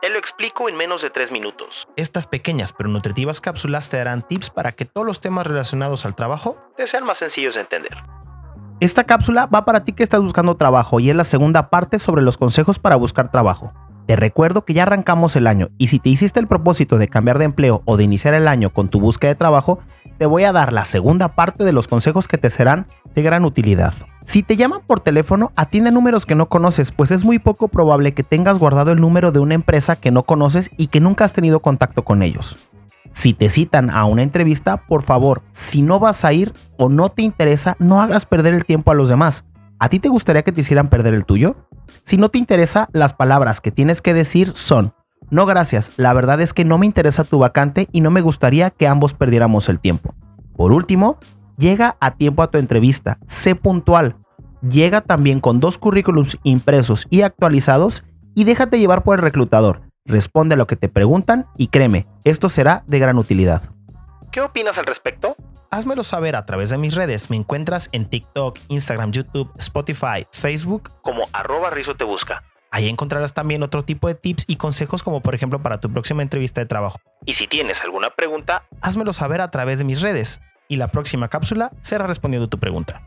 Te lo explico en menos de 3 minutos. Estas pequeñas pero nutritivas cápsulas te darán tips para que todos los temas relacionados al trabajo te sean más sencillos de entender. Esta cápsula va para ti que estás buscando trabajo y es la segunda parte sobre los consejos para buscar trabajo. Te recuerdo que ya arrancamos el año y si te hiciste el propósito de cambiar de empleo o de iniciar el año con tu búsqueda de trabajo, te voy a dar la segunda parte de los consejos que te serán de gran utilidad. Si te llaman por teléfono, atiende números que no conoces, pues es muy poco probable que tengas guardado el número de una empresa que no conoces y que nunca has tenido contacto con ellos. Si te citan a una entrevista, por favor, si no vas a ir o no te interesa, no hagas perder el tiempo a los demás. ¿A ti te gustaría que te hicieran perder el tuyo? Si no te interesa, las palabras que tienes que decir son, no gracias, la verdad es que no me interesa tu vacante y no me gustaría que ambos perdiéramos el tiempo. Por último, Llega a tiempo a tu entrevista, sé puntual. Llega también con dos currículums impresos y actualizados y déjate llevar por el reclutador. Responde a lo que te preguntan y créeme, esto será de gran utilidad. ¿Qué opinas al respecto? Házmelo saber a través de mis redes. Me encuentras en TikTok, Instagram, YouTube, Spotify, Facebook como arroba Rizo te busca. Ahí encontrarás también otro tipo de tips y consejos como por ejemplo para tu próxima entrevista de trabajo. Y si tienes alguna pregunta, házmelo saber a través de mis redes y la próxima cápsula será respondiendo tu pregunta.